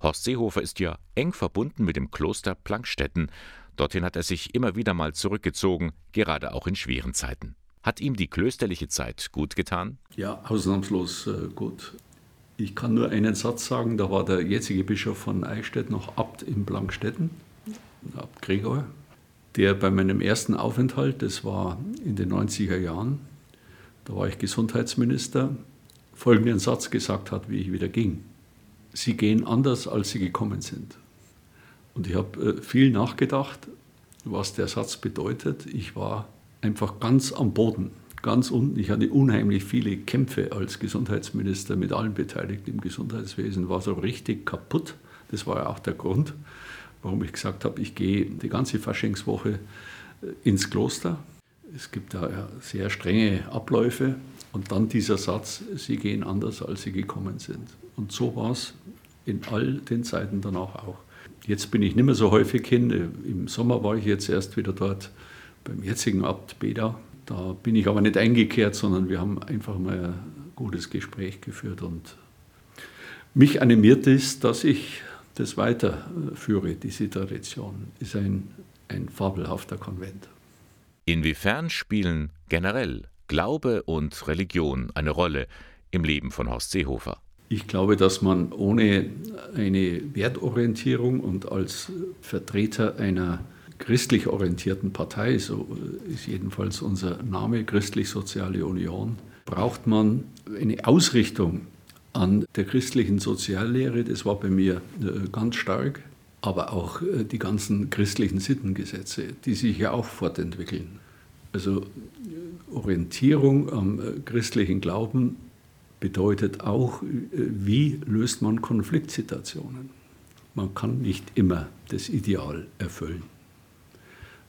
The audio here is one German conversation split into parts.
Horst Seehofer ist ja eng verbunden mit dem Kloster Plankstetten. Dorthin hat er sich immer wieder mal zurückgezogen, gerade auch in schweren Zeiten. Hat ihm die klösterliche Zeit gut getan? Ja, ausnahmslos äh, gut. Ich kann nur einen Satz sagen, da war der jetzige Bischof von Eichstätt noch Abt in Plankstetten, Abt Gregor, der bei meinem ersten Aufenthalt, das war in den 90er Jahren, da war ich Gesundheitsminister, folgenden Satz gesagt hat, wie ich wieder ging. Sie gehen anders, als Sie gekommen sind. Und ich habe äh, viel nachgedacht, was der Satz bedeutet. Ich war einfach ganz am Boden ganz unten. Ich hatte unheimlich viele Kämpfe als Gesundheitsminister mit allen Beteiligten im Gesundheitswesen, war so richtig kaputt. Das war ja auch der Grund, warum ich gesagt habe, ich gehe die ganze Faschingswoche äh, ins Kloster. Es gibt da sehr strenge Abläufe und dann dieser Satz, Sie gehen anders, als Sie gekommen sind. Und so war es in all den Zeiten danach auch. Jetzt bin ich nicht mehr so häufig hin. Im Sommer war ich jetzt erst wieder dort beim jetzigen Abt Beda da bin ich aber nicht eingekehrt, sondern wir haben einfach mal ein gutes Gespräch geführt und mich animiert es, dass ich das weiterführe, diese Tradition. Ist ein, ein fabelhafter Konvent. Inwiefern spielen generell Glaube und Religion eine Rolle im Leben von Horst Seehofer? Ich glaube, dass man ohne eine Wertorientierung und als Vertreter einer christlich orientierten Partei, so ist jedenfalls unser Name, Christlich-Soziale Union, braucht man eine Ausrichtung an der christlichen Soziallehre. Das war bei mir äh, ganz stark, aber auch äh, die ganzen christlichen Sittengesetze, die sich ja auch fortentwickeln. Also Orientierung am äh, christlichen Glauben bedeutet auch, wie löst man Konfliktsituationen. Man kann nicht immer das Ideal erfüllen.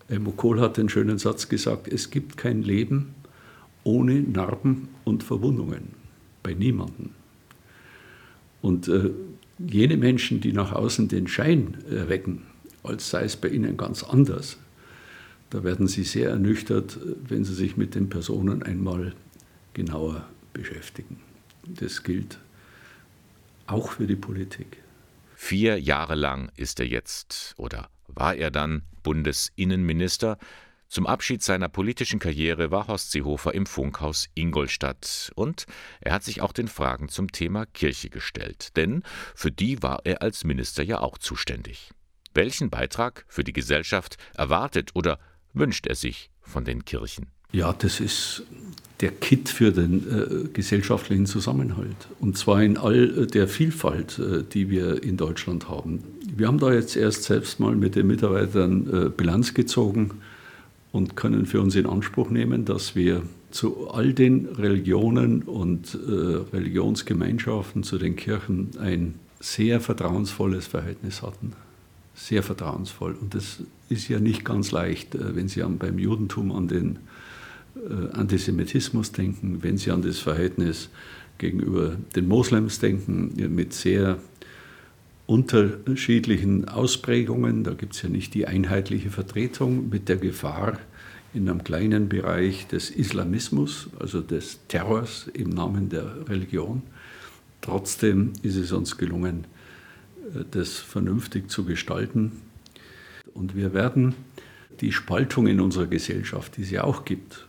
Helmut Kohl hat den schönen Satz gesagt, es gibt kein Leben ohne Narben und Verwundungen, bei niemandem. Und äh, jene Menschen, die nach außen den Schein erwecken, als sei es bei ihnen ganz anders, da werden sie sehr ernüchtert, wenn sie sich mit den Personen einmal genauer beschäftigen. Das gilt auch für die Politik. Vier Jahre lang ist er jetzt oder war er dann Bundesinnenminister. Zum Abschied seiner politischen Karriere war Horst Seehofer im Funkhaus Ingolstadt und er hat sich auch den Fragen zum Thema Kirche gestellt, denn für die war er als Minister ja auch zuständig. Welchen Beitrag für die Gesellschaft erwartet oder wünscht er sich von den Kirchen? Ja, das ist der Kit für den äh, gesellschaftlichen Zusammenhalt. Und zwar in all der Vielfalt, äh, die wir in Deutschland haben. Wir haben da jetzt erst selbst mal mit den Mitarbeitern äh, Bilanz gezogen und können für uns in Anspruch nehmen, dass wir zu all den Religionen und äh, Religionsgemeinschaften, zu den Kirchen ein sehr vertrauensvolles Verhältnis hatten. Sehr vertrauensvoll. Und das ist ja nicht ganz leicht, äh, wenn Sie beim Judentum an den äh, Antisemitismus denken, wenn Sie an das Verhältnis gegenüber den Moslems denken, mit sehr unterschiedlichen Ausprägungen. Da gibt es ja nicht die einheitliche Vertretung mit der Gefahr in einem kleinen Bereich des Islamismus, also des Terrors im Namen der Religion. Trotzdem ist es uns gelungen, äh, das vernünftig zu gestalten. Und wir werden die Spaltung in unserer Gesellschaft, die es ja auch gibt,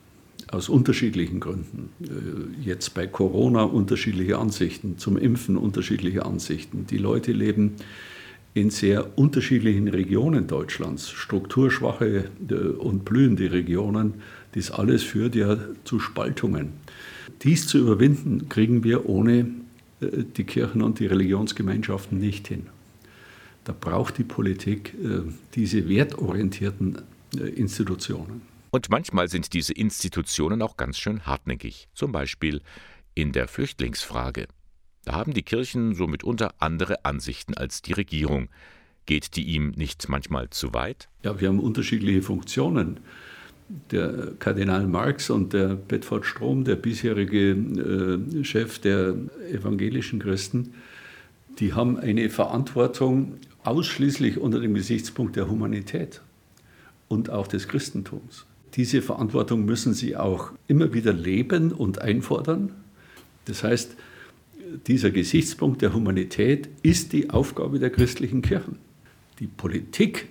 aus unterschiedlichen Gründen. Äh, jetzt bei Corona unterschiedliche Ansichten, zum Impfen unterschiedliche Ansichten. Die Leute leben in sehr unterschiedlichen Regionen Deutschlands, strukturschwache äh, und blühende Regionen. Das alles führt ja zu Spaltungen. Dies zu überwinden, kriegen wir ohne äh, die Kirchen und die Religionsgemeinschaften nicht hin. Da braucht die Politik diese wertorientierten Institutionen. Und manchmal sind diese Institutionen auch ganz schön hartnäckig, zum Beispiel in der Flüchtlingsfrage. Da haben die Kirchen so mitunter andere Ansichten als die Regierung. Geht die ihm nicht manchmal zu weit? Ja, wir haben unterschiedliche Funktionen. Der Kardinal Marx und der Bedford Strom, der bisherige äh, Chef der evangelischen Christen, die haben eine Verantwortung ausschließlich unter dem Gesichtspunkt der Humanität und auch des Christentums. Diese Verantwortung müssen sie auch immer wieder leben und einfordern. Das heißt, dieser Gesichtspunkt der Humanität ist die Aufgabe der christlichen Kirchen. Die Politik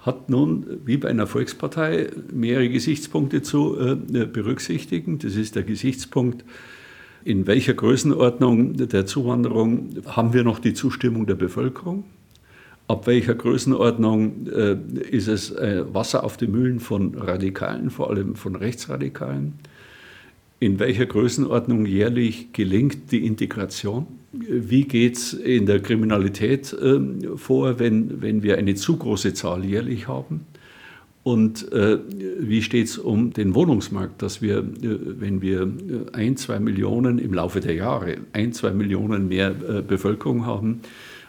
hat nun, wie bei einer Volkspartei, mehrere Gesichtspunkte zu äh, berücksichtigen. Das ist der Gesichtspunkt, in welcher Größenordnung der Zuwanderung haben wir noch die Zustimmung der Bevölkerung? Ab welcher Größenordnung äh, ist es äh, Wasser auf die Mühlen von Radikalen, vor allem von Rechtsradikalen? In welcher Größenordnung jährlich gelingt die Integration? Wie geht es in der Kriminalität äh, vor, wenn, wenn wir eine zu große Zahl jährlich haben? Und äh, wie steht es um den Wohnungsmarkt, dass wir, äh, wenn wir äh, ein, zwei Millionen im Laufe der Jahre, ein, zwei Millionen mehr äh, Bevölkerung haben,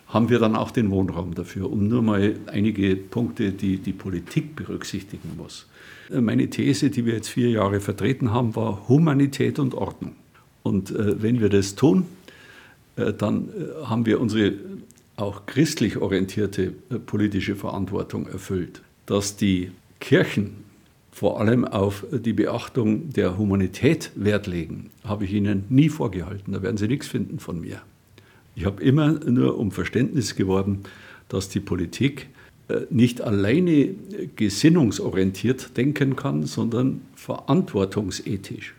haben wir dann auch den Wohnraum dafür, um nur mal einige Punkte, die die Politik berücksichtigen muss. Meine These, die wir jetzt vier Jahre vertreten haben, war Humanität und Ordnung. Und äh, wenn wir das tun, äh, dann äh, haben wir unsere auch christlich orientierte äh, politische Verantwortung erfüllt. Dass die Kirchen vor allem auf die Beachtung der Humanität Wert legen, habe ich Ihnen nie vorgehalten. Da werden Sie nichts finden von mir. Ich habe immer nur um Verständnis geworben, dass die Politik äh, nicht alleine gesinnungsorientiert denken kann, sondern verantwortungsethisch.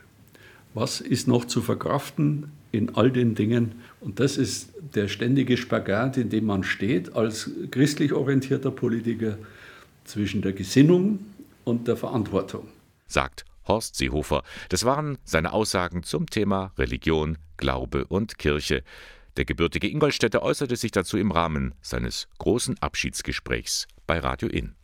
Was ist noch zu verkraften in all den Dingen? Und das ist der ständige Spagat, in dem man steht als christlich orientierter Politiker zwischen der Gesinnung und der Verantwortung. Sagt Horst Seehofer. Das waren seine Aussagen zum Thema Religion, Glaube und Kirche. Der gebürtige Ingolstädter äußerte sich dazu im Rahmen seines großen Abschiedsgesprächs bei Radio Inn.